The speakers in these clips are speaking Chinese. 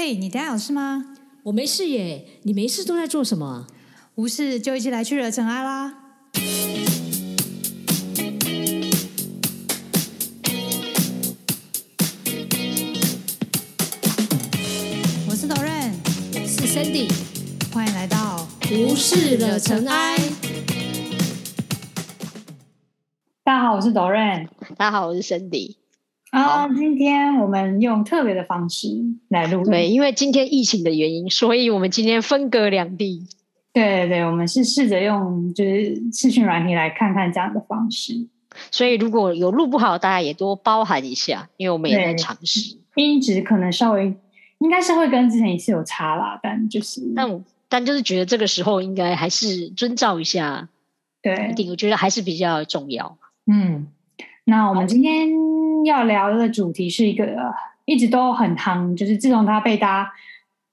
嘿，你等下有事吗？我没事耶，你没事都在做什么？无事就一起来去惹尘埃啦！我是 Doran，是 Sandy，欢迎来到无事惹尘埃。大家好，我是 Doran。大家好，我是 Cindy。啊，今天我们用特别的方式来录。对，因为今天疫情的原因，所以我们今天分隔两地。对对对，我们是试着用就是视讯软体来看看这样的方式。所以如果有录不好，大家也多包涵一下，因为我们也在尝试。音质可能稍微应该是会跟之前一次有差啦，但就是但但就是觉得这个时候应该还是遵照一下。对，一定我觉得还是比较重要。嗯，那我们今天要聊的主题是一个一直都很夯，就是自从它被大家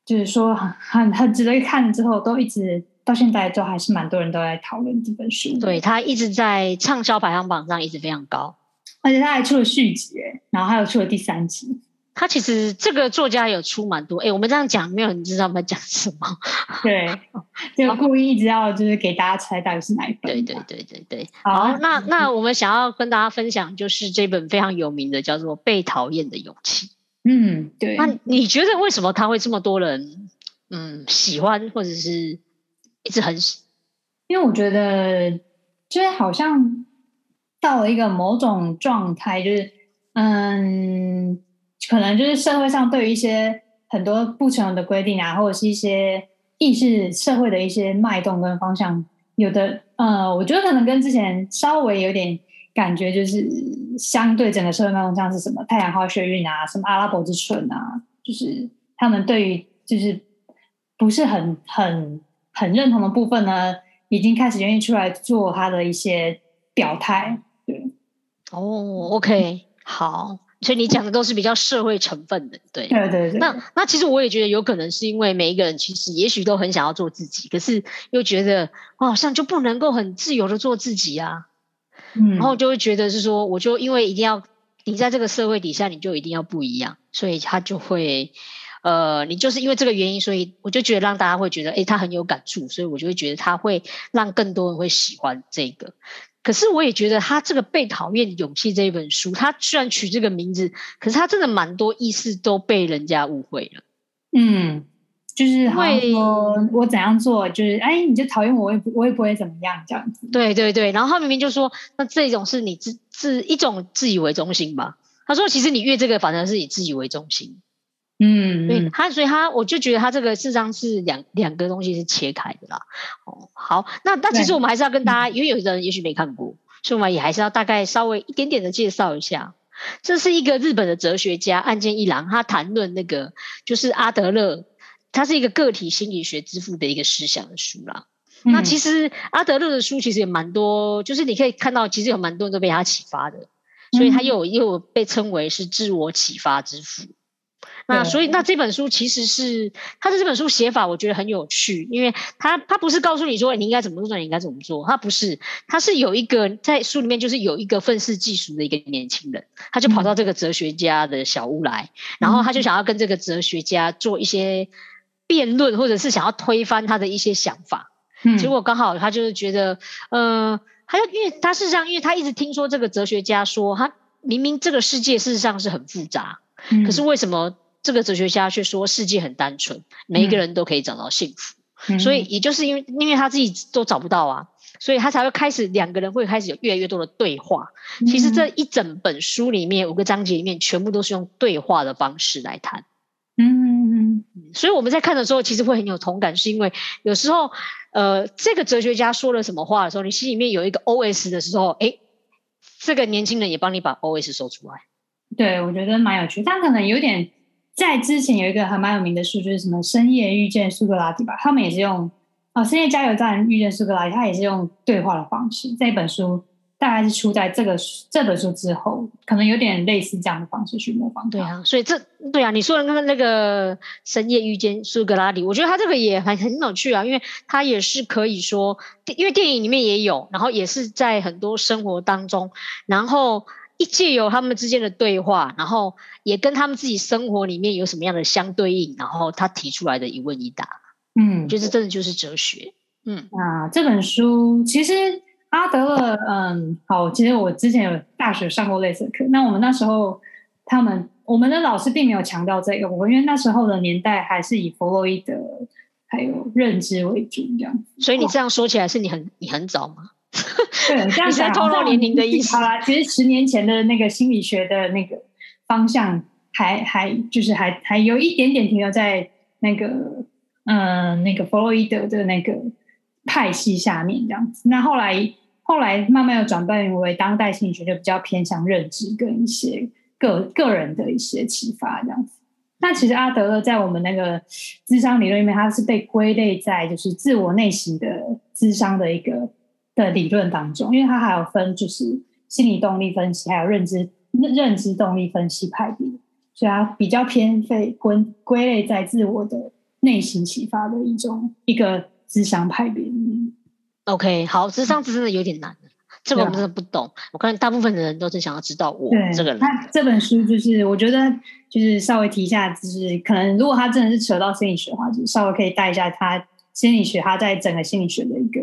就是说很很很值得看之后，都一直到现在都还是蛮多人都在讨论这本书。对，它一直在畅销排行榜上一直非常高，而且他还出了续集，然后还有出了第三集。他其实这个作家有出蛮多，哎，我们这样讲，没有人知道我们讲什么。对，就故意一直要就是给大家猜到底是哪一本。对对对对对。好，那那我们想要跟大家分享，就是这本非常有名的，叫做《被讨厌的勇气》。嗯，对。那你觉得为什么他会这么多人嗯喜欢，或者是一直很喜？因为我觉得，就是好像到了一个某种状态，就是嗯。可能就是社会上对于一些很多不成文的规定啊，或者是一些意识社会的一些脉动跟方向，有的呃，我觉得可能跟之前稍微有点感觉，就是相对整个社会脉动，像是什么太阳花学运啊，什么阿拉伯之春啊，就是他们对于就是不是很很很认同的部分呢，已经开始愿意出来做他的一些表态。对，哦，OK，好。所以你讲的都是比较社会成分的，对对对对。那那其实我也觉得有可能是因为每一个人其实也许都很想要做自己，可是又觉得我好像就不能够很自由的做自己啊，嗯，然后就会觉得是说，我就因为一定要你在这个社会底下，你就一定要不一样，所以他就会呃，你就是因为这个原因，所以我就觉得让大家会觉得，哎，他很有感触，所以我就会觉得他会让更多人会喜欢这个。可是我也觉得他这个被讨厌的勇气这一本书，他虽然取这个名字，可是他真的蛮多意思都被人家误会了。嗯，就是会说我怎样做，就是哎，你就讨厌我，我也我也不会怎么样这样子。对对对，然后他明明就说，那这种是你自自一种自以为中心吧？他说，其实你越这个，反而是以自以为中心。嗯，对他，所以他我就觉得他这个事实上是两两个东西是切开的啦。哦，好，那那其实我们还是要跟大家，因为有的人也许没看过，所以我们也还是要大概稍微一点点的介绍一下。这是一个日本的哲学家岸见一郎，他谈论那个就是阿德勒，他是一个个体心理学之父的一个思想的书啦。那其实阿德勒的书其实也蛮多，就是你可以看到，其实有蛮多人都被他启发的，所以他又又被称为是自我启发之父。那所以，那这本书其实是他的这本书写法，我觉得很有趣，因为他他不是告诉你说你应该怎么做，你应该怎么做，他不是，他是有一个在书里面就是有一个愤世嫉俗的一个年轻人，他就跑到这个哲学家的小屋来，然后他就想要跟这个哲学家做一些辩论，或者是想要推翻他的一些想法，结果刚好他就是觉得，呃，他就因为他事实上，因为他一直听说这个哲学家说，他明明这个世界事实上是很复杂，可是为什么？这个哲学家却说世界很单纯，每一个人都可以找到幸福。所以也就是因为因为他自己都找不到啊，所以他才会开始两个人会开始有越来越多的对话。其实这一整本书里面五个章节里面全部都是用对话的方式来谈。嗯，所以我们在看的时候其实会很有同感，是因为有时候呃这个哲学家说了什么话的时候，你心里面有一个 O S 的时候，哎，这个年轻人也帮你把 O S 说出来。对，我觉得蛮有趣，但可能有点。在之前有一个还蛮有名的书，就是什么深夜遇见苏格拉底吧？他们也是用啊深夜加油站遇见苏格拉底，他也是用对话的方式。这本书大概是出在这个这本书之后，可能有点类似这样的方式去模仿。对啊，所以这对啊，你说的那个那个深夜遇见苏格拉底，我觉得他这个也很很有趣啊，因为他也是可以说，因为电影里面也有，然后也是在很多生活当中，然后。一借由他们之间的对话，然后也跟他们自己生活里面有什么样的相对应，然后他提出来的一问一答，嗯就是真的就是哲学。嗯啊，这本书其实阿德勒，嗯，好，其实我之前有大学上过类似的课，那我们那时候他们我们的老师并没有强调这个，我因为那时候的年代还是以弗洛伊德还有认知为主，这样。所以你这样说起来，是你很你很早吗？对，这样你是在透露年龄的意思好啦，其实十年前的那个心理学的那个方向还还就是还还有一点点停留在那个嗯、呃那个弗洛伊德的那个派系下面这样子。那后来后来慢慢又转变为当代心理学，就比较偏向认知跟一些个个人的一些启发这样子。那其实阿德勒在我们那个智商理论里面，他是被归类在就是自我内省的智商的一个的理论当中，因为它还有分就是心理动力分析，还有认知认知动力分析派别，所以它比较偏被归归类在自我的内心启发的一种一个智商派别里面。OK，好，智商是真的有点难，这个我真的不懂。我看大部分的人都是想要知道我对，这个人。那这本书就是我觉得就是稍微提一下，就是可能如果他真的是扯到心理学的话，就稍微可以带一下他心理学，他在整个心理学的一个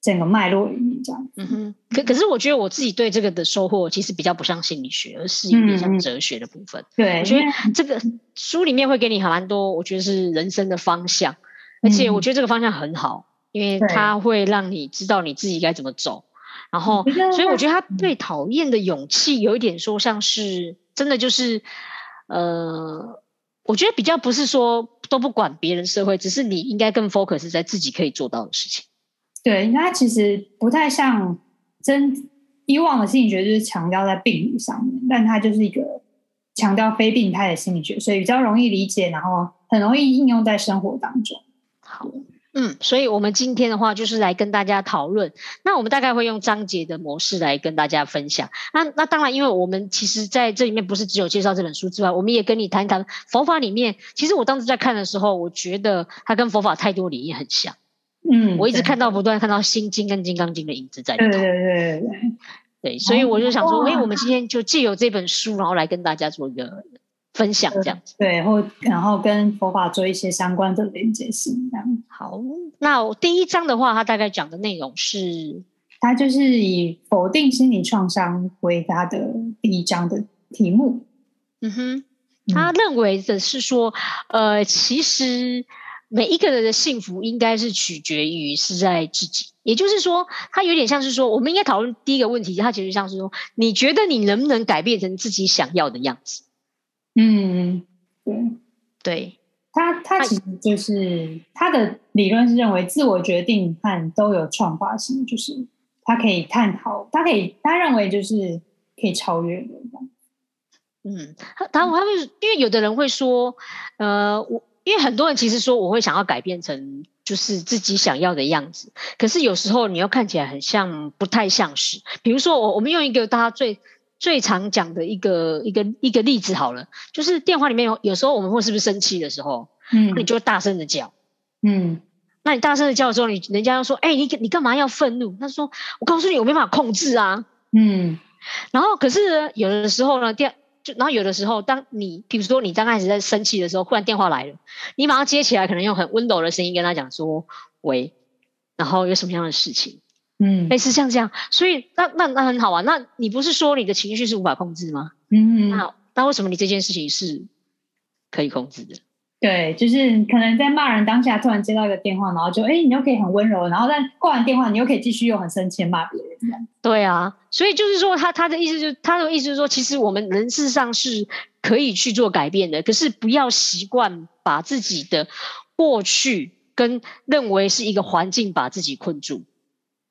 整个脉络里面这样。嗯哼，可可是我觉得我自己对这个的收获其实比较不像心理学，而是有点像哲学的部分。对，我觉得这个书里面会给你很蛮多，我觉得是人生的方向，而且我觉得这个方向很好，因为它会让你知道你自己该怎么走。然后所以我觉得他嗯对讨厌的勇气有一点说像是真的就是，呃，我觉得比较不是说都不管别人社会，只是你应该更 focus 在自己可以做到的事情。对，它其实不太像真以往的心理学，就是强调在病理上面，但它就是一个强调非病态的心理学，所以比较容易理解，然后很容易应用在生活当中。好，嗯，所以我们今天的话就是来跟大家讨论。那我们大概会用章节的模式来跟大家分享。那那当然，因为我们其实在这里面不是只有介绍这本书之外，我们也跟你谈一谈佛法里面。其实我当时在看的时候，我觉得它跟佛法太多理念很像。嗯，我一直看到不断看到《心经》跟《金刚经》的影子在里头。对对对对对，对，所以我就想说，哇哎、我们今天就借由这本书，然后来跟大家做一个分享，这样子。对，或然后跟佛法做一些相关的连接性，这样。好，那我第一章的话，它大概讲的内容是，它就是以否定心理创伤为它的第一章的题目。嗯哼，嗯他认为的是说，呃，其实每一个人的幸福应该是取决于是在自己，也就是说，他有点像是说，我们应该讨论第一个问题，他其实像是说，你觉得你能不能改变成自己想要的样子？嗯，对。对，他他其实就是他的理论是认为自我决定和都有创发性，就是他可以探讨，他可以他认为就是可以超越的。嗯，他他他会，因为有的人会说，呃，我因为很多人其实说我会想要改变成就是自己想要的样子，可是有时候你又看起来很像不太像是。比如说我我们用一个大家最最常讲的一个一个一个例子好了，就是电话里面有有时候我们会是不是生气的时候，嗯你就会大声的叫。嗯那你大声的叫的时候，你人家又说，哎、你你干嘛要愤怒？他说，我告诉你，我没办法控制啊。嗯然后可是，有的时候呢，电就然后有的时候，当你比如说你刚开始在生气的时候，忽然电话来了，你马上接起来，可能用很温柔的声音跟他讲说：“喂，然后有什么样的事情？”嗯类似像这样，所以那那那很好啊。那你不是说你的情绪是无法控制吗？嗯，那那为什么你这件事情是可以控制的？对，就是可能在骂人当下突然接到一个电话，然后就哎，你又可以很温柔，然后但挂完电话，你又可以继续用很生气的骂别人这样。对啊，所以就是说他他的意思就是他的意思是说，其实我们人事上是可以去做改变的，可是不要习惯把自己的过去跟认为是一个环境把自己困住，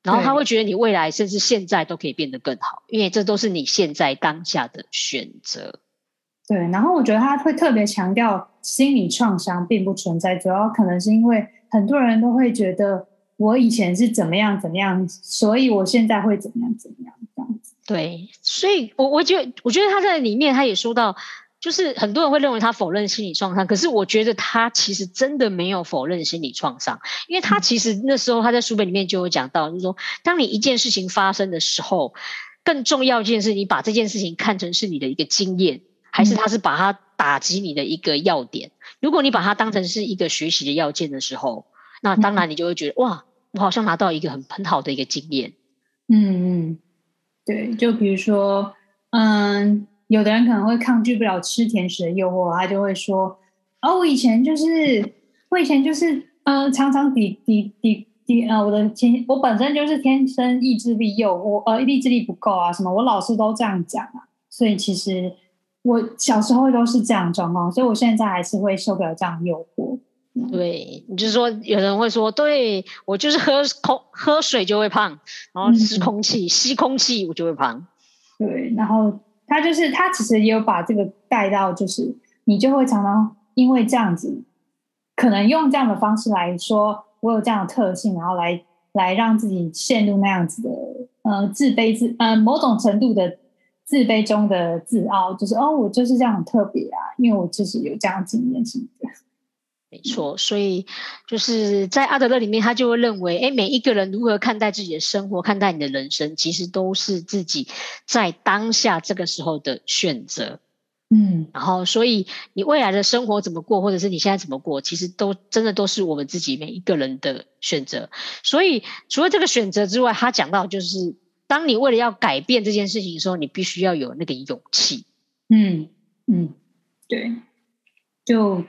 然后他对会觉得你未来甚至现在都可以变得更好，因为这都是你现在当下的选择。对，然后我觉得他会特别强调心理创伤并不存在，主要可能是因为很多人都会觉得我以前是怎么样怎么样，所以我现在会怎么样怎么样这样子。对，所以我我觉得，我觉得他在里面他也说到，就是很多人会认为他否认心理创伤，可是我觉得他其实真的没有否认心理创伤，因为他其实那时候他在书本里面就有讲到，就是说，当你一件事情发生的时候，更重要一件事，你把这件事情看成是你的一个经验，还是他是把它打击你的一个要点？如果你把它当成是一个学习的要件的时候，那当然你就会觉得哇，我好像拿到一个很很好的一个经验。嗯嗯，对，就比如说，嗯，有的人可能会抗拒不了吃甜食的诱惑，他就会说，哦，我以前就是，我以前就是，嗯，常常抵抵抵抵，呃，我的天，我本身就是天生意志力诱惑，呃，意志力不够啊，什么，我老师都这样讲啊，所以其实我小时候都是这样状况，所以我现在还是会受不了这样诱惑。对，你就是说，有人会说，对我就是喝空喝水就会胖，然后吃空气吸空气我就会胖。对，然后他就是他其实也有把这个带到，就是你就会常常因为这样子，可能用这样的方式来说，我有这样的特性，然后来来让自己陷入那样子的呃自卑自呃某种程度的自卑中的自傲，就是哦我就是这样很特别啊，因为我就是有这样经验什么的。没错，所以就是在阿德勒里面，他就会认为，哎，每一个人如何看待自己的生活，看待你的人生，其实都是自己在当下这个时候的选择。嗯，然后，所以你未来的生活怎么过，或者是你现在怎么过，其实都真的都是我们自己每一个人的选择。所以，除了这个选择之外，他讲到就是，当你为了要改变这件事情的时候，你必须要有那个勇气。嗯嗯，对，就。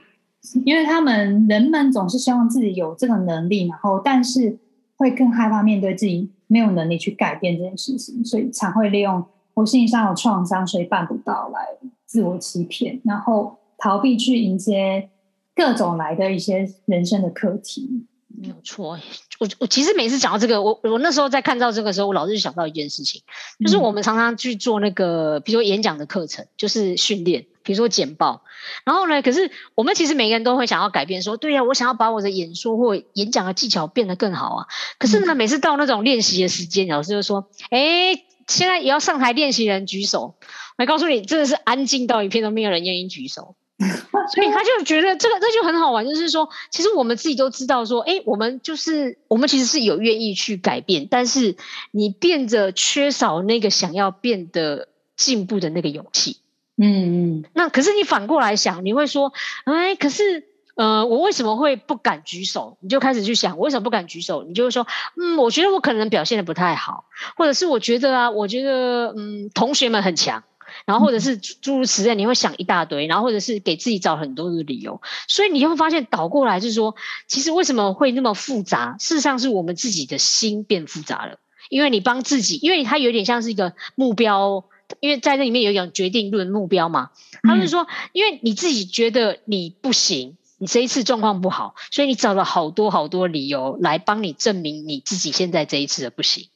因为他们人们总是希望自己有这个能力，然后但是会更害怕面对自己没有能力去改变这件事情，所以才会利用我心理上有创伤，所以办不到来自我欺骗，然后逃避去迎接各种来的一些人生的课题。没有错，我我其实每次讲到这个，我我那时候在看到这个时候，我老是想到一件事情，就是我们常常去做那个，比如说演讲的课程，就是训练。比如说简报，然后呢？可是我们其实每个人都会想要改变，说对呀，我想要把我的演说或演讲的技巧变得更好啊。可是呢，每次到那种练习的时间，老师就说：“哎，现在也要上台练习人举手。”我告诉你，真的是安静到一片都没有人愿意举手。所以他就觉得这个这就很好玩，就是说，其实我们自己都知道，说，哎，我们就是我们其实是有愿意去改变，但是你变着缺少那个想要变得进步的那个勇气。嗯嗯，那可是你反过来想，你会说，哎，可是，呃，我为什么会不敢举手？你就开始去想，我为什么不敢举手？你就会说，嗯，我觉得我可能表现的不太好，或者是我觉得啊，我觉得，嗯，同学们很强，然后或者是诸如此类，你会想一大堆，然后或者是给自己找很多的理由，所以你会发现倒过来就是说，其实为什么会那么复杂？事实上是我们自己的心变复杂了，因为你帮自己，因为它有点像是一个目标。因为在那里面有一种决定论目标嘛，他们说，因为你自己觉得你不行，你这一次状况不好，所以你找了好多好多理由来帮你证明你自己现在这一次的不行。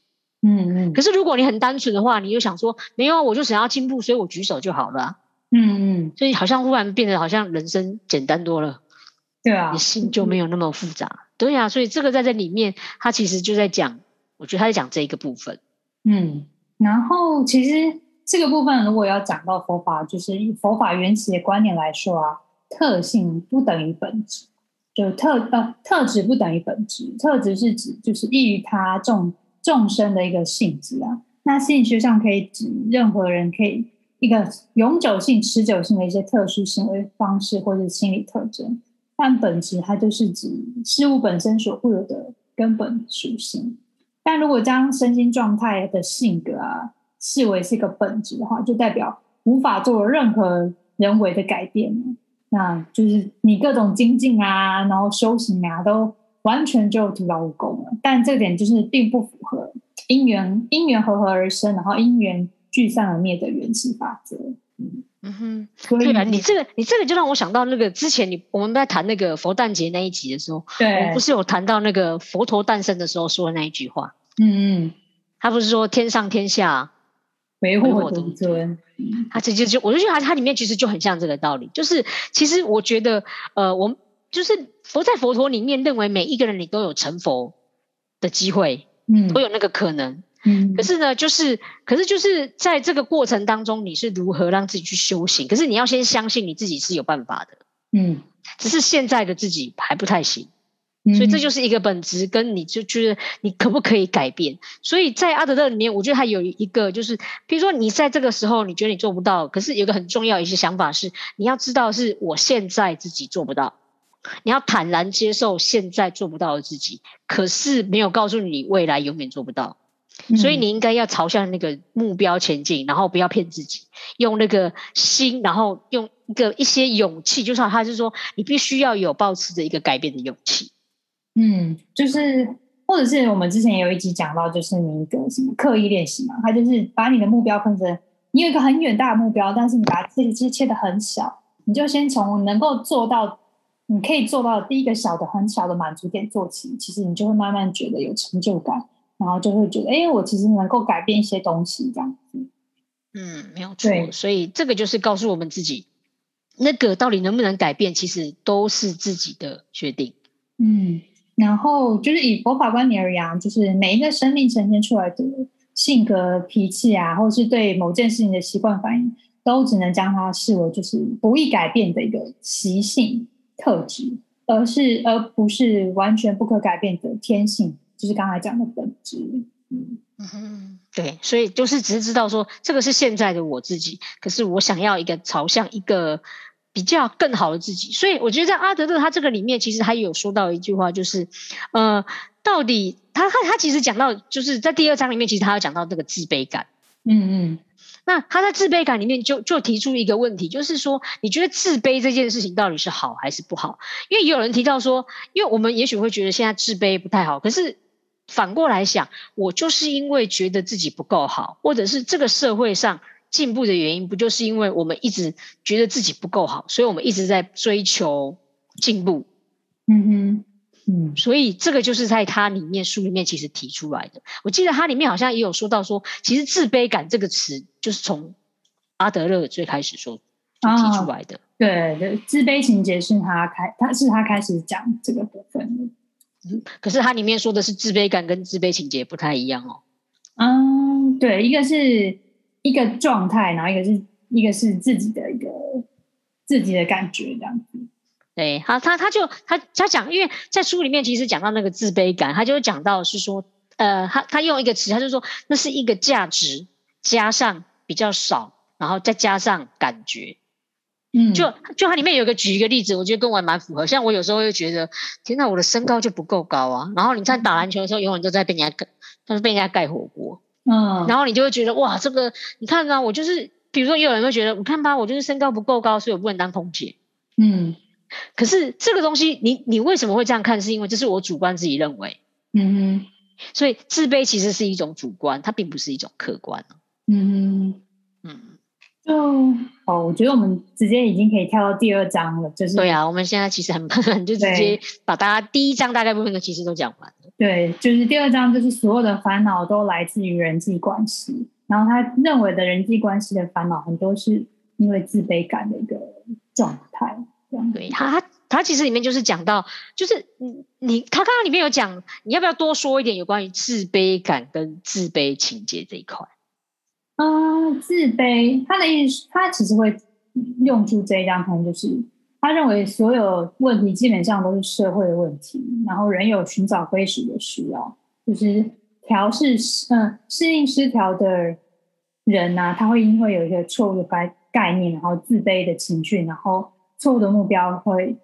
嗯嗯。可是如果你很单纯的话，你就想说，没有，我就想要进步，所以我举手就好了。嗯嗯。所以好像忽然变得好像人生简单多了。对啊。你心就没有那么复杂。对啊，所以这个在这里面，他其实就在讲，我觉得他在讲这一个部分。嗯，然后其实。这个部分如果要讲到佛法，就是以佛法原始的观念来说啊，特性不等于本质，就特呃特质不等于本质，特质是指就是异于他众众生的一个性质啊。那心理学上可以指任何人可以一个永久性、持久性的一些特殊行为方式或者心理特征，但本质它就是指事物本身所固有的根本属性。但如果将身心状态的性格啊。视为是一个本质的话，就代表无法做任何人为的改变那就是你各种精进啊，然后修行啊，都完全就徒劳无功了。但这点就是并不符合因缘因缘合合而生，然后因缘聚散而灭的原始法则。嗯哼，对啊，你这个你这个就让我想到那个之前你我们在谈那个佛诞节那一集的时候，对，不是有谈到那个佛陀诞生的时候说的那一句话？嗯嗯，他不是说天上天下。唯我独尊，他直接就我就觉得它它里面其实就很像这个道理，就是其实我觉得呃，我们就是佛在佛陀里面认为每一个人你都有成佛的机会，嗯，都有那个可能，嗯，可是呢，就是可是就是在这个过程当中，你是如何让自己去修行？可是你要先相信你自己是有办法的，嗯，只是现在的自己还不太行，所以这就是一个本质，跟你就觉得你可不可以改变。所以在阿德勒里面，我觉得还有一个就是，比如说你在这个时候你觉得你做不到，可是有个很重要一些想法是，你要知道是我现在自己做不到，你要坦然接受现在做不到的自己，可是没有告诉你未来永远做不到。所以你应该要朝向那个目标前进，然后不要骗自己，用那个心，然后用一个一些勇气，就像他是说，你必须要有保持着一个改变的勇气。嗯，就是或者是我们之前有一集讲到，就是你一个什么刻意练习嘛，他就是把你的目标分成，你有一个很远大的目标，但是你把自己其实切的很小，你就先从能够做到，你可以做到第一个小的很小的满足点做起，其实你就会慢慢觉得有成就感。然后就会觉得，哎，我其实能够改变一些东西，这样子。嗯，没有错。所以这个就是告诉我们自己，那个到底能不能改变，其实都是自己的决定。嗯，然后就是以佛法观念而言，就是每一个生命呈现出来的性格、脾气啊，或是对某件事情的习惯反应，都只能将它视为就是不易改变的一个习性特质，而是而不是完全不可改变的天性。就是刚才讲的本质，嗯嗯，对，所以就是只是知道说这个是现在的我自己，可是我想要一个朝向一个比较更好的自己，所以我觉得在阿德勒他这个里面，其实他有说到一句话，就是呃，到底他他他其实讲到，就是在第二章里面，其实他有讲到这个自卑感，嗯嗯，那他在自卑感里面就就提出一个问题，就是说你觉得自卑这件事情到底是好还是不好？因为也有人提到说，因为我们也许会觉得现在自卑不太好，可是。反过来想，我就是因为觉得自己不够好，或者是这个社会上进步的原因，不就是因为我们一直觉得自己不够好，所以我们一直在追求进步。嗯哼，嗯，所以这个就是在他里面书里面其实提出来的。我记得他里面好像也有说到说，其实自卑感这个词就是从阿德勒最开始说提出来的。对对，自卑情节是他开，他是他开始讲这个部分的。可是他里面说的是自卑感跟自卑情节不太一样哦。嗯，对，一个是一个状态，然后一个是一个是自己的一个自己的感觉这样子。对，他他他就他他讲，因为在书里面其实讲到那个自卑感，他就讲到是说，呃，他他用一个词，他就说那是一个价值加上比较少，然后再加上感觉。嗯，就就它里面有个举一个例子，我觉得跟我蛮符合。像我有时候会觉得，天哪，我的身高就不够高啊。然后你在打篮球的时候，永远都在被人家盖，都是被人家盖火锅。嗯，然后你就会觉得，哇，这个你看啊，我就是，比如说也有人会觉得，你看吧，我就是身高不够高，所以我不能当空姐。嗯，可是这个东西，你你为什么会这样看？是因为这是我主观自己认为。嗯哼，所以自卑其实是一种主观，它并不是一种客观。嗯哼，嗯。就哦，我觉得我们直接已经可以跳到第二章了，就是对啊，我们现在其实很慢，就直接把大家第一章大概部分的其实都讲完了。对，就是第二章，就是所有的烦恼都来自于人际关系，然后他认为的人际关系的烦恼很多是因为自卑感的一个状态。对他，他他其实里面就是讲到，就是你你他刚刚里面有讲，你要不要多说一点有关于自卑感跟自卑情节这一块？啊，自卑，他的意思，他其实会用出这一张牌，就是他认为所有问题基本上都是社会的问题，然后人有寻找归属的需要，就是调试，嗯，适应失调的人呢，他会因为有一个错误的概概念，然后自卑的情绪，然后错误的目标，会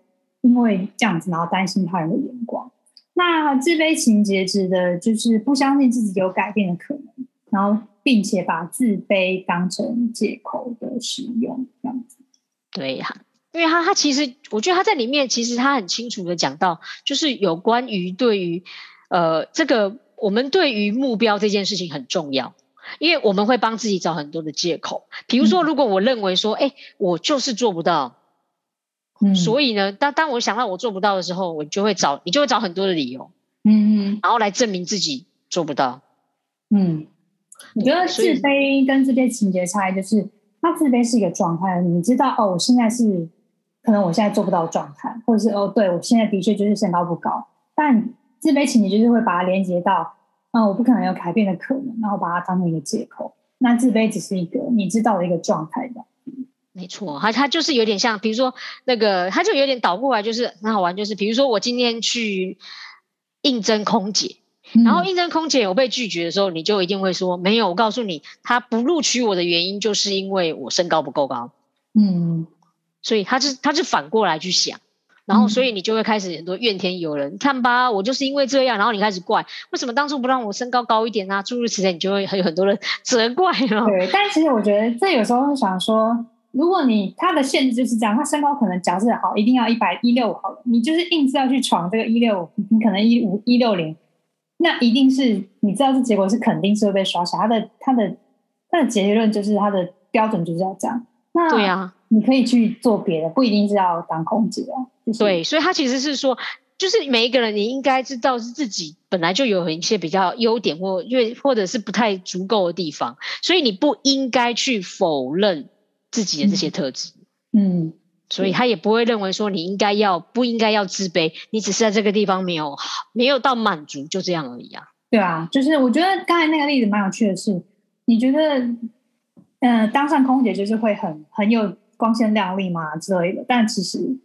因为这样子，然后担心他人的眼光。那自卑情节指的就是不相信自己有改变的可能，然后。并且把自卑当成借口的使用，这样子。对呀，因为他他其实，我觉得他在里面其实他很清楚的讲到，就是有关于对于呃这个我们对于目标这件事情很重要，因为我们会帮自己找很多的借口。比如说，如果我认为说，哎，我就是做不到，嗯，所以呢，当当我想到我做不到的时候，我就会找你就会找很多的理由，嗯嗯，然后来证明自己做不到，嗯。我觉得自卑跟自卑情节差异就是，他自卑是一个状态，你知道哦，我现在是可能我现在做不到状态，或者是哦，对我现在的确就是身高不高，但自卑情节就是会把它连接到，嗯，我不可能有改变的可能，然后把它当成一个借口。那自卑只是一个你知道的一个状态的。没错，它它就是有点像，比如说那个，他就有点倒过来，就是很好玩，就是比如说我今天去应征空姐，然后应征空姐有被拒绝的时候，你就一定会说没有，我告诉你，他不录取我的原因就是因为我身高不够高，嗯。所以他是他是反过来去想，然后所以你就会开始很多怨天尤人，看吧，我就是因为这样，然后你开始怪为什么当初不让我身高高一点啊，诸如此类，你就会有很多人 责怪了。对，但其实我觉得这有时候会想说，如果你他的限制就是这样，他身高可能假设好一定要一百一六好了，你就是硬是要去闯这个一六，你可能一五一六零，那一定是你知道这结果是肯定是会被刷下，他的他的他的结论就是他的标准就是要这样。那对啊，你可以去做别的，不一定是要当空姐啊。就是、对，所以他其实是说，就是每一个人你应该知道是自己本来就有一些比较优点或因为或者是不太足够的地方，所以你不应该去否认自己的这些特质。嗯，所以他也不会认为说你应该要不应该要自卑，你只是在这个地方没有没有到满足，就这样而已啊。对啊，就是我觉得刚才那个例子蛮有趣的是，你觉得，呃，当上空姐就是会很很有光鲜亮丽嘛之类的，但其实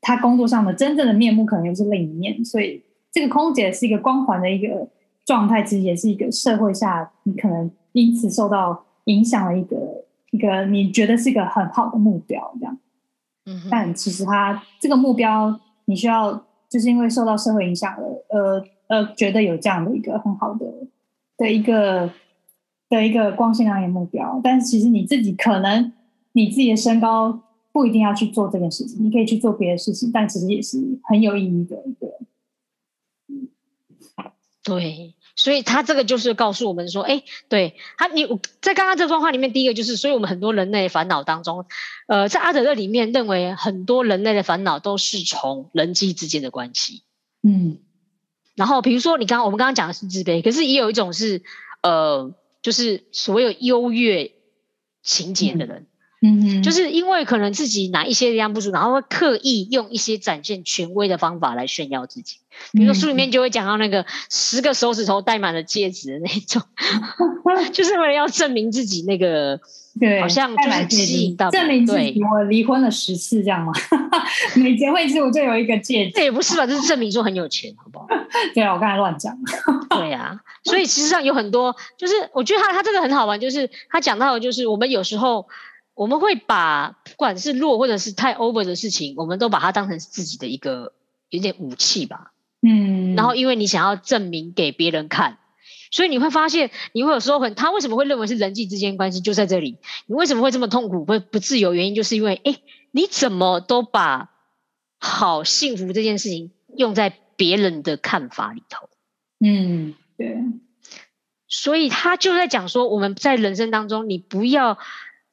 她工作上的真正的面目可能又是另一面，所以这个空姐是一个光环的一个状态，其实也是一个社会下你可能因此受到影响的一个一个你觉得是一个很好的目标这样。嗯，但其实他这个目标，你需要就是因为受到社会影响了，呃呃，觉得有这样的一个很好的的一个的一个光鲜亮丽的目标，但是其实你自己可能你自己的身高不一定要去做这件事情，你可以去做别的事情，但其实也是很有意义的一个。对，所以他这个就是告诉我们说，哎，对他，你在刚刚这段话里面，第一个就是，所以我们很多人类烦恼当中，呃，在阿德勒里面认为很多人类的烦恼都是从人际之间的关系。嗯然后比如说你刚刚我们刚刚讲的是自卑，可是也有一种是，呃，就是所有优越情节的人。嗯哼，就是因为可能自己哪一些地方不足，然后会刻意用一些展现权威的方法来炫耀自己。比如说书里面就会讲到那个十个手指头戴满了戒指的那种，就是为了要证明自己那个，对，好像就是吸引到证明自对己，我离婚了十次这样吗？每结婚一次我就有一个戒指。这也不是吧？这是证明说很有钱，好不好？对啊，我刚才乱讲。对呀、所以其实上有很多，就是我觉得他他这个很好玩，就是他讲到的就是我们有时候我们会把不管是弱或者是太 over 的事情，我们都把它当成是自己的一个有点武器吧。嗯，然后因为你想要证明给别人看，所以你会发现你会有时候很，他为什么会认为是人际之间关系就在这里？你为什么会这么痛苦，会不自由？原因就是因为，哎，你怎么都把好幸福这件事情用在别人的看法里头？嗯，对，所以他就在讲说，我们在人生当中，你不要，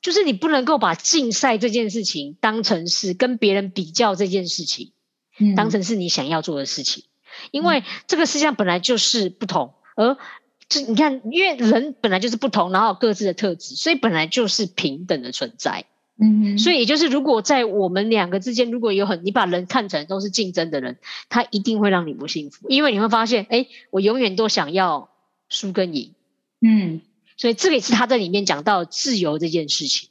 就是你不能够把竞赛这件事情当成是跟别人比较这件事情，嗯。当成是你想要做的事情，因为这个世界上本来就是不同，而这你看，因为人本来就是不同，然后各自的特质，所以本来就是平等的存在。嗯哼，所以也就是，如果在我们两个之间，如果有很你把人看成都是竞争的人，他一定会让你不幸福，因为你会发现，哎，我永远都想要输跟赢。嗯所以这个也是他在里面讲到自由这件事情。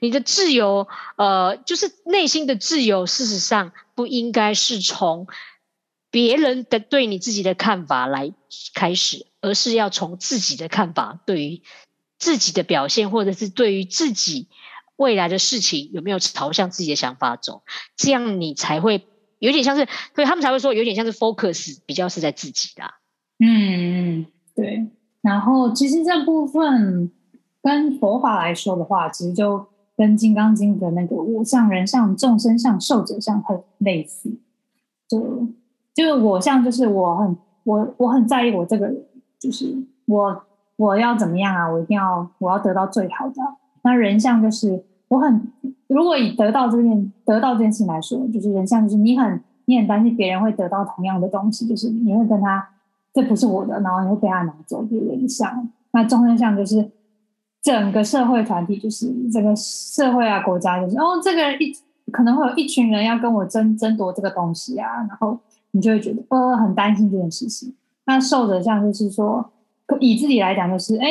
你的自由，呃，就是内心的自由，事实上不应该是从别人的对你自己的看法来开始，而是要从自己的看法对于自己的表现，或者是对于自己未来的事情有没有朝向自己的想法走，这样你才会有点像是，所以他们才会说有点像是 focus 比较是在自己的、嗯嗯，对。然后其实这部分跟佛法来说的话，其实就跟《金刚经》的那个“我相、人相、众生相、寿者相”很类似。就就是我相，就是我很我我很在意我这个人，就是我我要怎么样啊？我一定要我要得到最好的。那人相就是我很，如果以得到这件得到这件事情来说，就是人相就是你很你很担心别人会得到同样的东西，就是你会跟他这不是我的，然后你会被他拿走，就是人相。那众生相就是整个社会团体，就是整个社会啊国家，就是哦这个一可能会有一群人要跟我争争夺这个东西啊，然后你就会觉得呃很担心这件事情。那受者相就是说，以自己来讲就是，哎，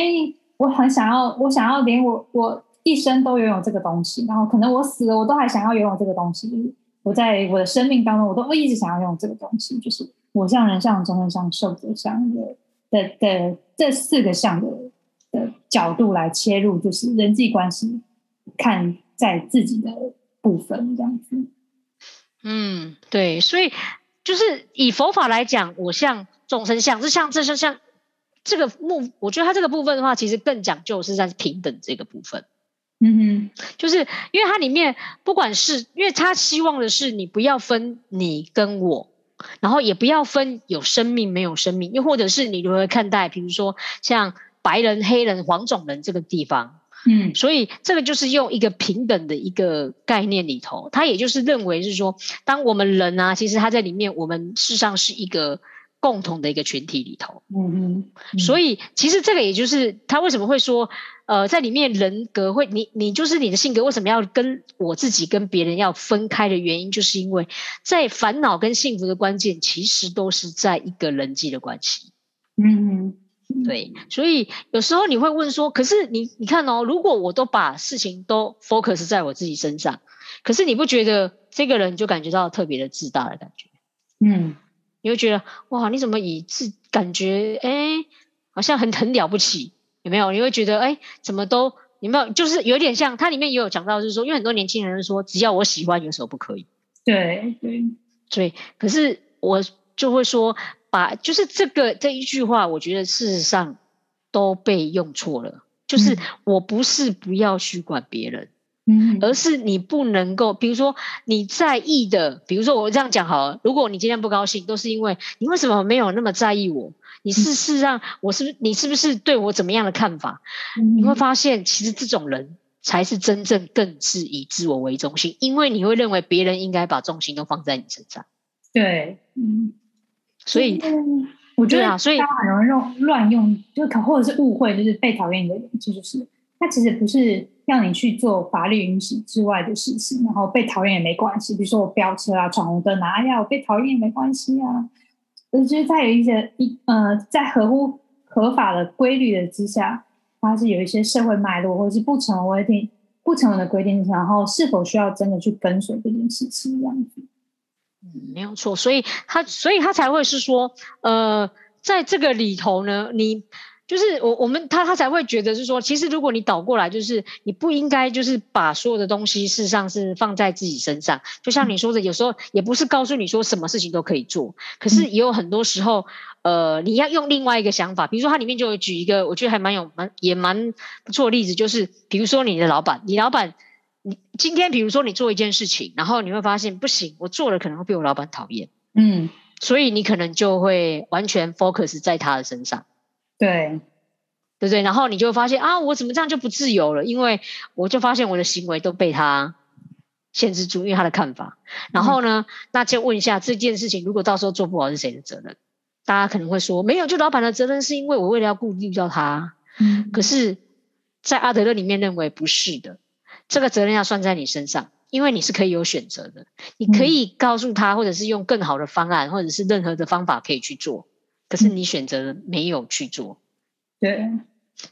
我很想要，我想要连我我一生都拥有这个东西，然后可能我死了，我都还想要拥有这个东西。我在我的生命当中，我都会一直想要拥有这个东西。就是我像人像中人像受者像的的的这四个像的的角度来切入，就是人际关系看在自己的部分这样子。嗯，对，所以就是以佛法来讲，我像众生相，这像这是像这个目，我觉得它这个部分的话，其实更讲究是在平等这个部分。嗯哼，就是因为它里面不管是因为他希望的是你不要分你跟我，然后也不要分有生命没有生命，又或者是你如何看待，比如说像白人、黑人、黄种人这个地方。嗯所以这个就是用一个平等的一个概念里头，他也就是认为是说，当我们人啊，其实他在里面，我们事实上是一个共同的一个群体里头。嗯哼，所以其实这个也就是他为什么会说，呃，在里面人格会你你就是你的性格为什么要跟我自己跟别人要分开的原因，就是因为在烦恼跟幸福的关键，其实都是在一个人际的关系。嗯，对，所以有时候你会问说，可是你你看哦，如果我都把事情都 focus 在我自己身上，可是你不觉得这个人就感觉到特别的自大的感觉？嗯你会觉得哇，你怎么以自感觉哎，好像很很了不起，有没有？你会觉得哎，怎么都有没有？就是有点像它里面也有讲到，就是说，因为很多年轻人说，只要我喜欢，有什么不可以？对对，对，可是我就会说，把就是这个这一句话，我觉得事实上都被用错了。就是嗯我不是不要去管别人，嗯。而是你不能够，比如说你在意的，比如说我这样讲好了，如果你今天不高兴，都是因为你为什么没有那么在意我？你是事实上，我是不是你是不是对我怎么样的看法？嗯你会发现，其实这种人才是真正更是以自我为中心，因为你会认为别人应该把重心都放在你身上，对，嗯，所以嗯我觉得啊所以很容易用乱用，就可或者是误会，就是被讨厌的人，这就是他其实不是让你去做法律允许之外的事情，然后被讨厌也没关系。比如说我飙车啊、闯红灯啊，哎呀，我被讨厌也没关系啊。我觉得在有一些一呃，在合乎合法的规律的之下，它是有一些社会脉络或者是不成文规定、不成文的规定，然后是否需要真的去跟随这件事情这样子。嗯，没有错，所以他，所以他才会是说，呃，在这个里头呢，你就是我我们他他才会觉得是说，其实如果你倒过来，就是你不应该就是把所有的东西事实上是放在自己身上，就像你说的，有时候也不是告诉你说什么事情都可以做，可是也有很多时候，呃，你要用另外一个想法，比如说它里面就有举一个我觉得还蛮有蛮也蛮不错的例子，就是比如说你的老板，你老板。你今天比如说你做一件事情，然后你会发现不行，我做了可能会被我老板讨厌，嗯，所以你可能就会完全 focus 在他的身上，对，对不对？然后你就会发现啊，我怎么这样就不自由了？因为我就发现我的行为都被他限制住，因为他的看法。然后呢，那就问一下这件事情，如果到时候做不好是谁的责任？大家可能会说没有，就老板的责任，是因为我为了要顾虑到他。嗯，可是，在阿德勒里面认为不是的，这个责任要算在你身上，因为你是可以有选择的，你可以告诉他，或者是用更好的方案，或者是任何的方法可以去做，可是你选择了没有去做，对，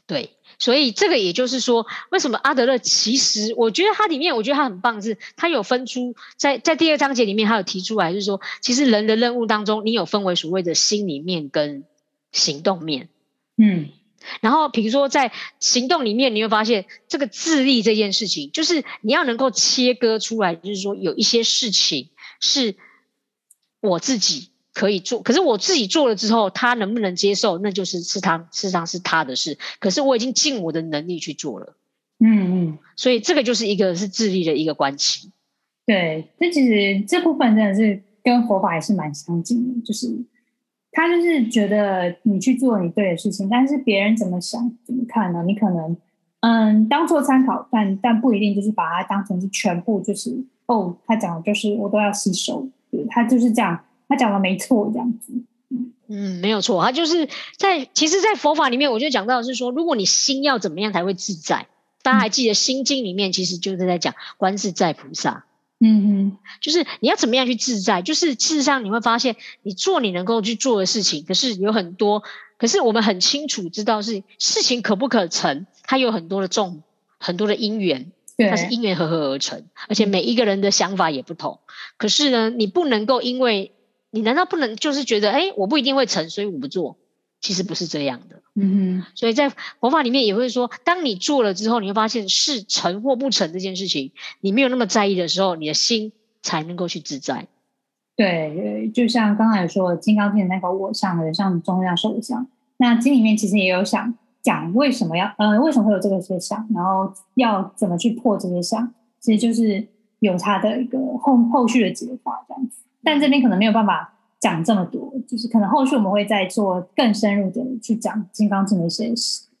对，所以这个也就是说，为什么阿德勒其实我觉得他里面，我觉得他很棒，是他有分出在在第二章节里面，他有提出来，就是说，其实人的任务当中，你有分为所谓的心里面跟行动面。嗯。然后，比如说在行动里面，你会发现这个自立这件事情，就是你要能够切割出来，就是说有一些事情是我自己可以做，可是我自己做了之后，他能不能接受，那就是是他事实上是他的事。可是我已经尽我的能力去做了，嗯嗯，所以这个就是一个是智力的一个关系。对，这其实这部分真的是跟佛法也是蛮相近的，就是他就是觉得你去做你对的事情，但是别人怎么想怎么看呢？你可能嗯当做参考，但但不一定就是把它当成是全部，就是哦，他讲的就是我都要吸收，对他就是这样，他讲的没错这样子。嗯，没有错，他就是在其实，在佛法里面，我就讲到的是说，如果你心要怎么样才会自在？大家还记得《心经》里面其实就是在讲观自在菩萨。嗯嗯就是你要怎么样去自在？就是事实上你会发现，你做你能够去做的事情，可是有很多，可是我们很清楚知道是事情可不可成，它有很多的重很多的因缘，它是因缘合合而成，而且每一个人的想法也不同。可是呢，你不能够因为你难道不能就是觉得，哎，我不一定会成，所以我不做？其实不是这样的。嗯哼，所以在佛法里面也会说，当你做了之后，你会发现是成或不成这件事情，你没有那么在意的时候，你的心才能够去自在。对对，就像刚才说《金刚经》的那个我相、人相、中相、寿相，那经里面其实也有想讲为什么要呃为什么会有这个些相，然后要怎么去破这些相，其实就是有它的一个后后续的解法这样子。但这边可能没有办法讲这么多，就是可能后续我们会再做更深入的去讲《金刚经》的一些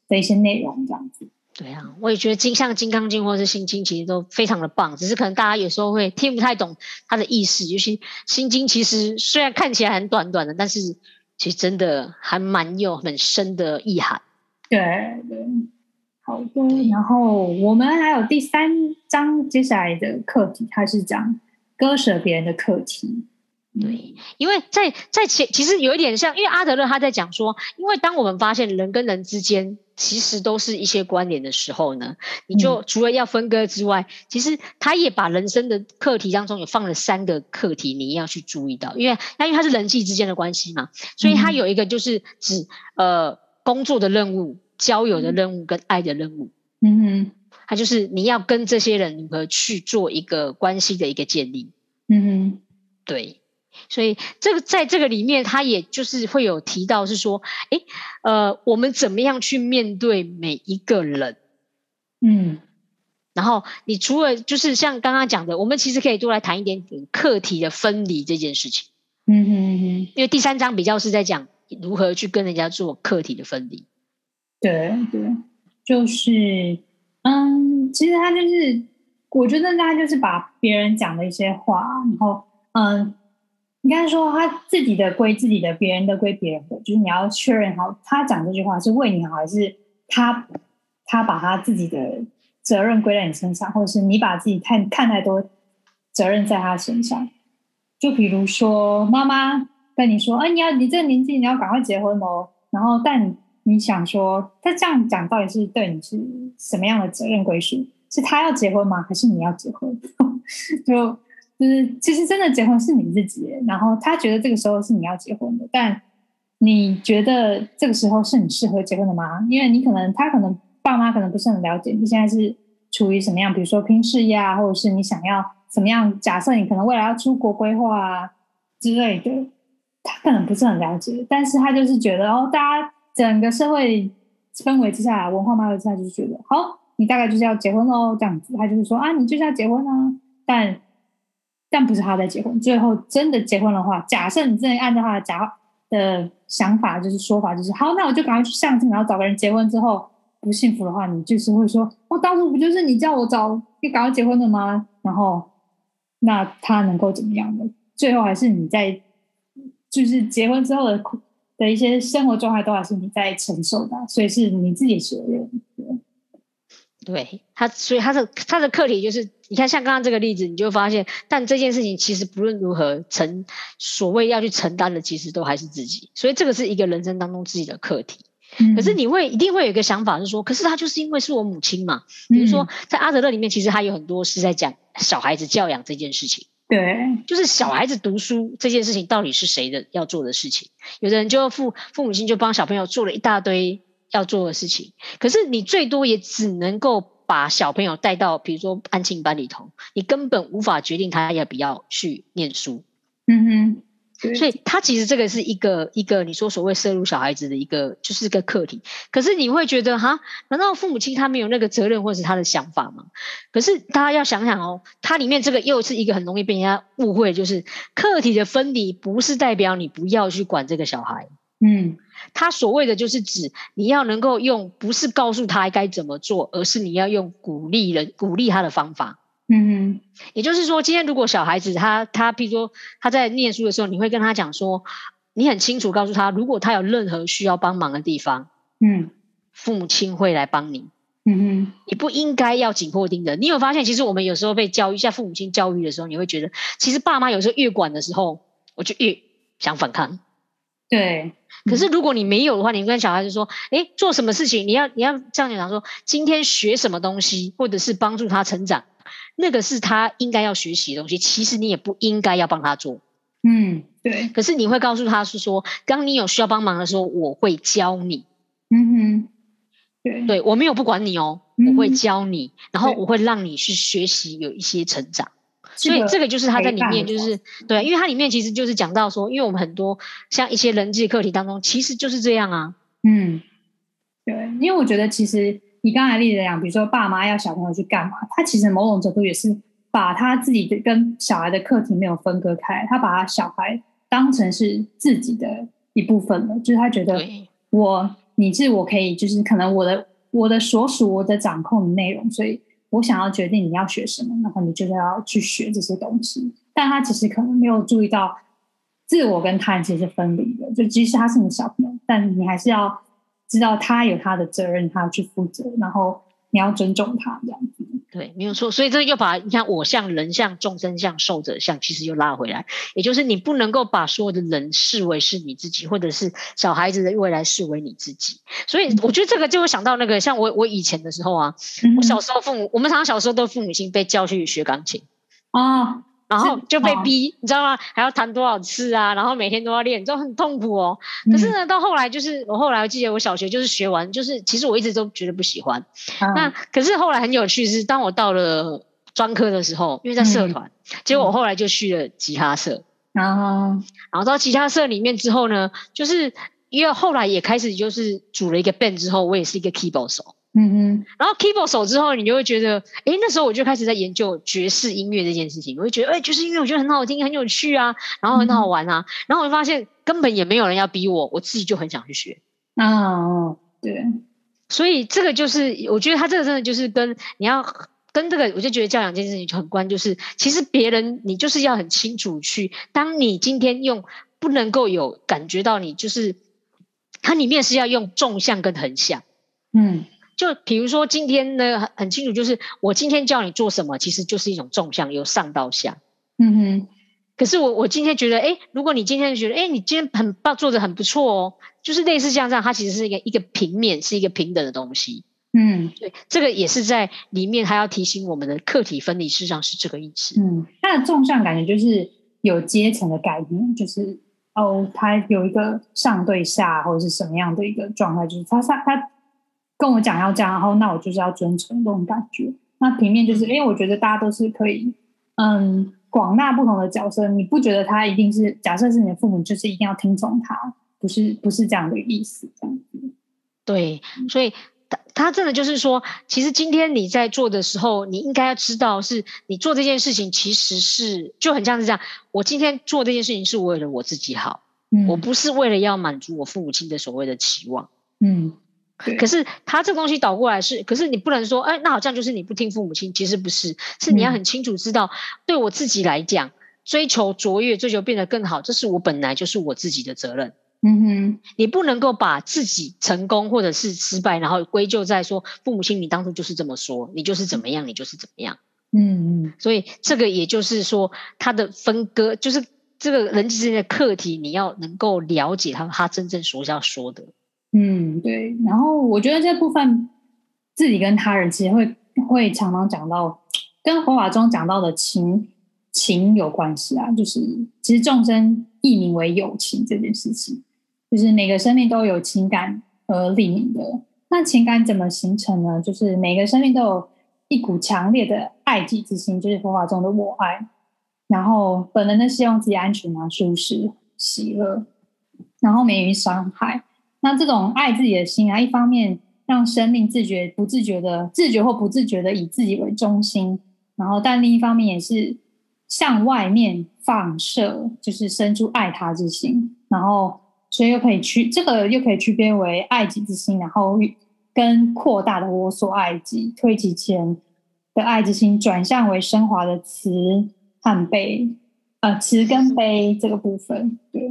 的一些内容这样子。对啊，我也觉得金像《金刚经》或者是《心经》其实都非常的棒，只是可能大家有时候会听不太懂它的意思。尤其《心经》其实虽然看起来很短短的，但是其实真的还蛮有很深的意涵。对对，好的。然后我们还有第三章接下来的课题，它是讲割舍别人的课题。对，因为在在前其实有一点像，因为阿德勒他在讲说，因为当我们发现人跟人之间其实都是一些关联的时候呢，你就除了要分割之外，其实他也把人生的课题当中有放了三个课题，你要去注意到，因为那因为它是人际之间的关系嘛，所以他有一个就是指呃工作的任务、交友的任务跟爱的任务，嗯哼，他就是你要跟这些人如何去做一个关系的一个建立，嗯哼，对。所以这个在这个里面，他也就是会有提到是说，哎，呃，我们怎么样去面对每一个人？嗯，然后你除了就是像刚刚讲的，我们其实可以多来谈一点点课题的分离这件事情。嗯哼哼，因为第三章比较是在讲如何去跟人家做课题的分离。对对，就是嗯，其实他就是，我觉得他就是把别人讲的一些话，然后嗯。应该说他自己的归自己的，别人的归别人的，就是你要确认好，他讲这句话是为你好，还是他他把他自己的责任归在你身上，或者是你把自己看看太多责任在他身上。就比如说妈妈跟你说：“哎，你要你这个年纪你要赶快结婚哦。”然后但你想说，他这样讲到底是对你是什么样的责任归属？是他要结婚吗？还是你要结婚？就。就是其实真的结婚是你自己，然后他觉得这个时候是你要结婚的，但你觉得这个时候是你适合结婚的吗？因为你可能他可能爸妈可能不是很了解你现在是处于什么样，比如说拼事业啊，或者是你想要怎么样？假设你可能未来要出国规划啊之类的，他可能不是很了解，但是他就是觉得哦，大家整个社会氛围之下，文化脉络之下，就是觉得好，你大概就是要结婚喽，这样子，他就是说啊，你就是要结婚啊，但。但不是他在结婚，最后真的结婚的话，假设你真的按照他的假的想法，就是说法，就是好，那我就赶快去相亲，然后找个人结婚之后不幸福的话，你就是会说，我当初不就是你叫我找，你赶快结婚的吗？然后那他能够怎么样呢？最后还是你在，就是结婚之后的的一些生活状态都还是你在承受的，所以是你自己责任。对他，所以他的他的课题就是，你看像刚刚这个例子，你就发现，但这件事情其实不论如何承所谓要去承担的，其实都还是自己。所以这个是一个人生当中自己的课题。可是你会一定会有一个想法是说，可是他就是因为是我母亲嘛。比如说在阿德勒里面，其实他有很多是在讲小孩子教养这件事情。对，就是小孩子读书这件事情到底是谁的要做的事情？有的人就父父母亲就帮小朋友做了一大堆。要做的事情，可是你最多也只能够把小朋友带到，比如说安静班里头，你根本无法决定他要不要去念书。嗯哼，所以他其实这个是一个一个你说所谓摄入小孩子的一个就是个课题。可是你会觉得哈，难道父母亲他没有那个责任或者是他的想法吗？可是大家要想想哦，它里面这个又是一个很容易被人家误会，就是课题的分离不是代表你不要去管这个小孩。嗯。他所谓的就是指你要能够用，不是告诉他该怎么做，而是你要用鼓励人、鼓励他的方法。嗯哼，也就是说，今天如果小孩子他他，譬如说他在念书的时候，你会跟他讲说，你很清楚告诉他，如果他有任何需要帮忙的地方，嗯，父母亲会来帮你。嗯哼，你不应该要紧迫盯着。你有发现，其实我们有时候被教育，像父母亲教育的时候，你会觉得，其实爸妈有时候越管的时候，我就越想反抗。对，可是如果你没有的话，你跟小孩子说，诶，做什么事情，你要你要这样讲说，今天学什么东西，或者是帮助他成长，那个是他应该要学习的东西，其实你也不应该要帮他做。嗯，对，可是你会告诉他是说，当你有需要帮忙的时候，我会教你。嗯哼，对，对我没有不管你哦，嗯我会教你，然后我会让你去学习，有一些成长。所以这个就是他在里面，就是对，因为它里面其实就是讲到说，因为我们很多像一些人际课题当中，其实就是这样啊。嗯，对，因为我觉得其实你刚才例子讲，比如说爸妈要小朋友去干嘛，他其实某种程度也是把他自己的跟小孩的课题没有分割开，他把他小孩当成是自己的一部分了，就是他觉得，我你是我可以，就是可能我的我的所属我的掌控的内容，所以我想要决定你要学什么，然后你就是要去学这些东西。但他其实可能没有注意到，自我跟他人其实是分离的。就即使他是你小朋友，但你还是要知道他有他的责任，他要去负责，然后你要尊重他这样。对，没有错。所以这又把你看我像人像众生像受者像，其实又拉回来，也就是你不能够把所有的人视为是你自己，或者是小孩子的未来视为你自己。所以我觉得这个就会想到那个，像我我以前的时候啊，嗯我小时候父母，我们常常小时候都父母亲被叫去学钢琴。啊，然后就被哦逼，你知道吗？还要弹多少次啊？然后每天都要练，就很痛苦哦。可是嗯呢，到后来就是我后来我记得我小学就是学完，就是其实我一直都觉得不喜欢。嗯那可是后来很有趣是，当我到了专科的时候，因为在社嗯团，结果我后来就去了吉他社。然后然后到吉他社里面之后呢，就是因为后来也开始就是组了一个 band 之后，我也是一个 keyboard 手。嗯嗯然后 keyboard 手之后，你就会觉得，诶，那时候我就开始在研究爵士音乐这件事情。我就觉得，诶，爵士音乐我觉得很好听，很有趣啊，然后很好玩啊。然后我就发现根本也没有人要逼我，我自己就很想去学。啊哦对所以这个就是，我觉得他这个真的就是跟你要跟这个，我就觉得教养这件事情就很关，就是其实别人你就是要很清楚去，当你今天用不能够有感觉到你就是它里面是要用纵向跟横向。嗯就比如说今天呢，很很清楚，就是我今天叫你做什么，其实就是一种纵向，由上到下。嗯哼可是我我今天觉得，哎，如果你今天觉得，哎，你今天很棒，做的很不错哦，就是类似像这样，它其实是一个一个平面，是一个平等的东西。嗯对，这个也是在里面还要提醒我们的客体分离，事实上是这个意思。嗯，它的纵向感觉就是有阶层的概念，就是哦，它有一个上对下或者是什么样的一个状态，就是他他他跟我讲要这样，然后那我就是要遵从这种感觉。那平面就是，嗯因为我觉得大家都是可以，嗯，广纳不同的角色，你不觉得他一定是假设是你的父母，就是一定要听从他，不是不是这样的意思，这样子。对，所以他他真的就是说，其实今天你在做的时候，你应该要知道，是你做这件事情其实是就很像是这样。我今天做这件事情是为了我自己好，嗯，我不是为了要满足我父母亲的所谓的期望。嗯，对可是他这东西倒过来是，可是你不能说，哎，那好像就是你不听父母亲，其实不是，是你要嗯很清楚知道，对我自己来讲，追求卓越，追求变得更好，这是我本来就是我自己的责任。嗯哼，你不能够把自己成功或者是失败，然后归咎在说父母亲你当初就是这么说，你就是怎么样，你就是怎么样。嗯嗯所以这个也就是说，他的分割就是这个人际之间的课题，你要能够了解他他真正所要说的。嗯，对。然后我觉得这部分自己跟他人其实会会常常讲到，跟佛法中讲到的情情有关系啊。就是其实众生译名为友情这件事情，就是每个生命都有情感而立名的。那情感怎么形成呢？就是每个生命都有一股强烈的爱己之心，就是佛法中的我爱。然后本能的希望自己安全啊、舒适、喜乐，然后免于伤害。那这种爱自己的心啊，一方面让生命自觉、不自觉的、自觉或不自觉的以自己为中心，然后但另一方面也是向外面放射，就是生出爱他之心，然后所以又可以区这个又可以区别为爱己之心，然后跟扩大的我所爱己、推己前的爱之心转向为升华的慈和悲，呃，慈跟悲这个部分，对，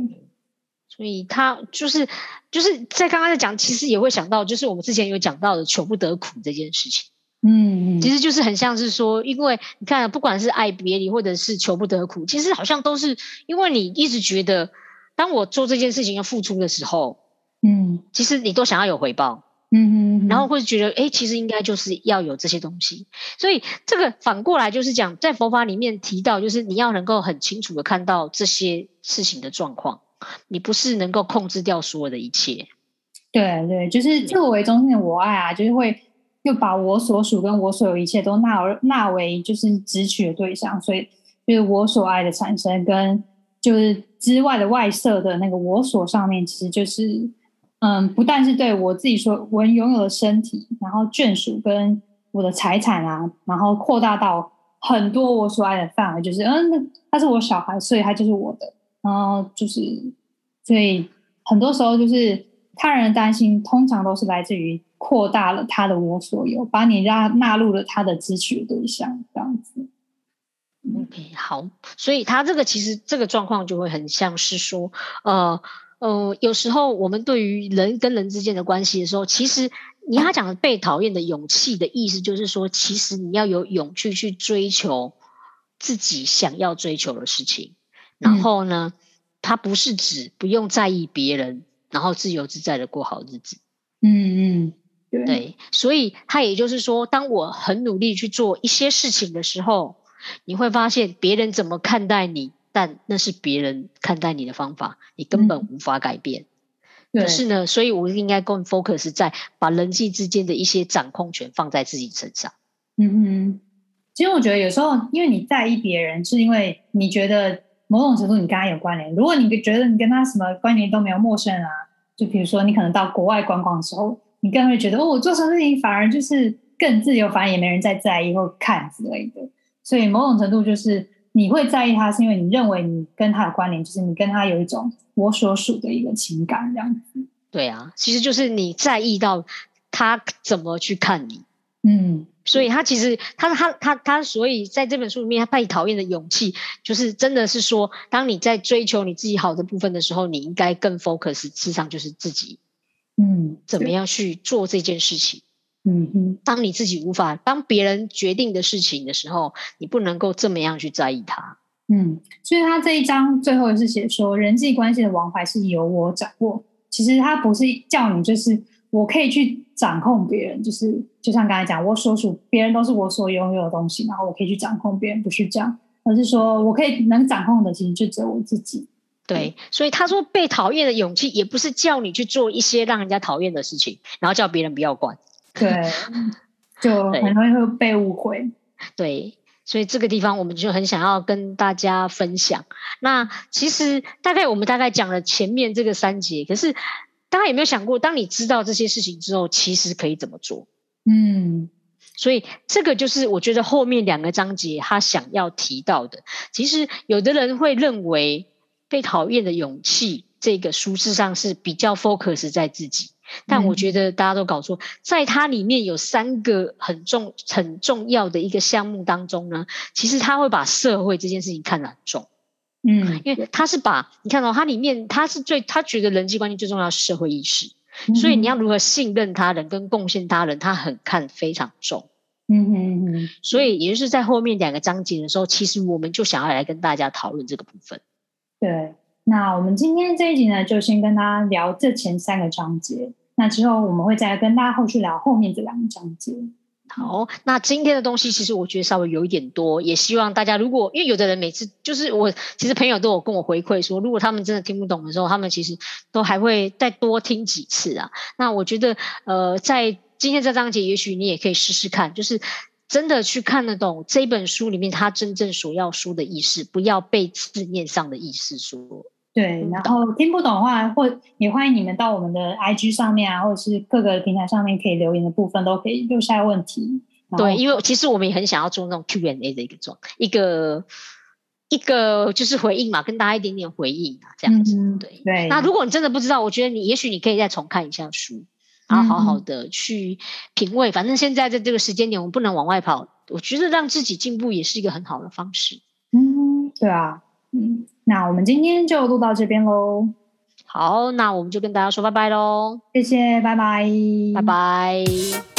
所以他就是就是在刚刚在讲，其实也会想到，就是我们之前有讲到的求不得苦这件事情，嗯嗯其实就是很像是说，因为你看，不管是爱别离或者是求不得苦，其实好像都是因为你一直觉得当我做这件事情要付出的时候，嗯。其实你都想要有回报，嗯嗯，然后会觉得，哎，其实应该就是要有这些东西。所以这个反过来就是讲，在佛法里面提到，就是你要能够很清楚的看到这些事情的状况，你不是能够控制掉所有的一切。对对，就是自我为中心的我爱啊，就是会又把我所属跟我所有一切都纳为纳为就是直取的对象，所以就是我所爱的产生跟就是之外的外设的那个我所上面，其实就是嗯，不但是对我自己所我拥有的身体，然后眷属跟我的财产啊，然后扩大到很多我所爱的范围，就是嗯，他是我小孩，所以他就是我的，然后就是所以很多时候就是他人的担心，通常都是来自于扩大了他的我所有，把你纳纳入了他的支取对象，这样子。OK，好，所以他这个其实这个状况就会很像是说，呃呃，有时候我们对于人跟人之间的关系的时候，其实你他讲的被讨厌的勇气的意思，就是说，其实你要有勇气去追求自己想要追求的事情，然嗯后呢，他不是指不用在意别人，然后自由自在的过好日子。嗯嗯，对对，所以他也就是说，当我很努力去做一些事情的时候，你会发现别人怎么看待你，但那是别人看待你的方法，你根本无法改变。对可是呢，所以我应该更 focus 在把人际之间的一些掌控权放在自己身上。嗯嗯，其实我觉得有时候，因为你在意别人，是因为你觉得某种程度你跟他有关联。如果你觉得你跟他什么关联都没有，陌生人啊，就比如说你可能到国外观光的时候，你更会觉得哦，我做什么事情反而就是更自由，反而也没人在在意或看之类的。所以某种程度就是你会在意他，是因为你认为你跟他有关联，就是你跟他有一种我所属的一个情感这样子。对啊，其实就是你在意到他怎么去看你。嗯所以他其实他他他他，所以在这本书里面，他被讨厌的勇气，就是真的是说，当你在追求你自己好的部分的时候，你应该更 focus，事实上就是自己嗯，怎么样去做这件事情。嗯哼，当你自己无法当别人决定的事情的时候，你不能够这么样去在意它。嗯，所以他这一章最后是写说，人际关系的王牌是由我掌握。其实他不是叫你，就是我可以去掌控别人，就是就像刚才讲，我所属别人都是我所拥有的东西，然后我可以去掌控别人，不是这样，而是说我可以能掌控的，其实就只有我自己。对，所以他说被讨厌的勇气，也不是叫你去做一些让人家讨厌的事情，然后叫别人不要管。对，就 很容易会被误会。对，所以这个地方我们就很想要跟大家分享。那其实大概我们大概讲了前面这个三节，可是大家有没有想过，当你知道这些事情之后，其实可以怎么做？嗯所以这个就是我觉得后面两个章节他想要提到的。其实有的人会认为被讨厌的勇气这个书事上是比较 focus 在自己，但我嗯觉得大家都搞错，在它里面有三个很重很重要的一个项目当中呢，其实他会把社会这件事情看得很重，嗯，因为他是把你看到、他里面他是最他觉得人际关系最重要是社会意识。所以你要如何信任他人跟贡献他人，他很看非常重。嗯哼嗯哼，所以也就是在后面两个章节的时候，其实我们就想要来跟大家讨论这个部分。对。那我们今天这一集呢，就先跟大家聊这前三个章节。那之后我们会再跟大家后续聊后面这两个章节。好，那今天的东西其实我觉得稍微有一点多，也希望大家如果因为有的人每次就是我其实朋友都有跟我回馈说，如果他们真的听不懂的时候，他们其实都还会再多听几次啊。那我觉得呃，在今天这章节，也许你也可以试试看，就是真的去看得懂这本书里面他真正所要说的意思，不要被字面上的意思说。对，然后听不懂的话，或也欢迎你们到我们的 IG 上面啊，或者是各个平台上面可以留言的部分，都可以留下问题。对，因为其实我们也很想要做那种 Q&A 的一个状，一个一个就是回应嘛，跟大家一点点回应啊，这样子。嗯对。对，那如果你真的不知道，我觉得你也许你可以再重看一下书，然后好好的去品味。反正现在在这个时间点，我们不能往外跑，我觉得让自己进步也是一个很好的方式。嗯，对啊，嗯，那我们今天就录到这边喽，好，那我们就跟大家说拜拜喽，谢谢，拜拜，拜拜。